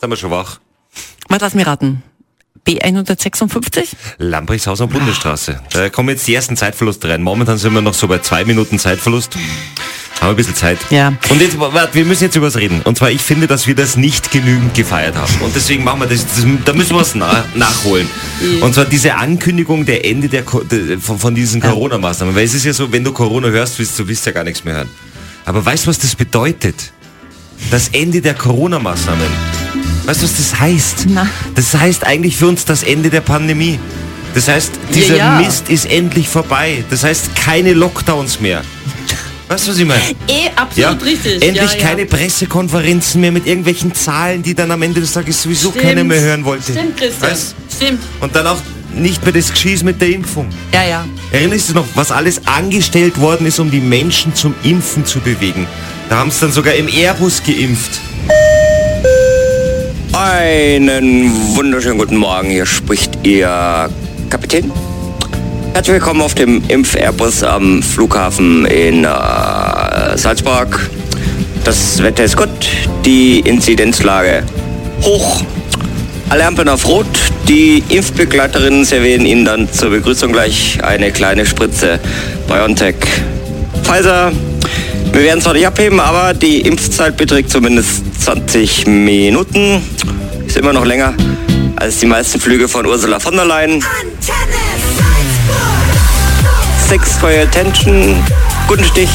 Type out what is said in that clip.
sind wir schon wach. Mal lass mir raten. B156? Lambrichshaus und Bundesstraße. Da kommen jetzt die ersten Zeitverluste rein. Momentan sind wir noch so bei zwei Minuten Zeitverlust. Haben wir ein bisschen Zeit. Ja. Und jetzt, warte, wir müssen jetzt über was reden. Und zwar, ich finde, dass wir das nicht genügend gefeiert haben. Und deswegen machen wir das, das da müssen wir es na, nachholen. Und zwar diese Ankündigung der Ende der, der von, von diesen Corona-Maßnahmen. Weil es ist ja so, wenn du Corona hörst, willst du willst ja gar nichts mehr hören. Aber weißt du, was das bedeutet? Das Ende der Corona-Maßnahmen. Weißt du, was das heißt? Na. Das heißt eigentlich für uns das Ende der Pandemie. Das heißt, dieser ja. Mist ist endlich vorbei. Das heißt, keine Lockdowns mehr. Weißt du, was ich meine? Eh, absolut richtig. Endlich ja, ja. keine Pressekonferenzen mehr mit irgendwelchen Zahlen, die dann am Ende des Tages sowieso Stimmt. keiner mehr hören wollte. Stimmt, Christian. Weißt? Stimmt. Und dann auch nicht mehr das Geschieß mit der Impfung. Ja, ja. Erinnerst du noch, was alles angestellt worden ist, um die Menschen zum Impfen zu bewegen? Da haben sie dann sogar im Airbus geimpft. Einen wunderschönen guten Morgen, hier spricht Ihr Kapitän. Herzlich willkommen auf dem Impf-Airbus am Flughafen in äh, Salzburg. Das Wetter ist gut, die Inzidenzlage hoch, alle Ampeln auf Rot. Die Impfbegleiterinnen servieren Ihnen dann zur Begrüßung gleich eine kleine Spritze BioNTech Pfizer. Wir werden zwar nicht abheben, aber die Impfzeit beträgt zumindest 20 Minuten. Ist immer noch länger als die meisten Flüge von Ursula von der Leyen. Thanks for your attention. Guten Stich.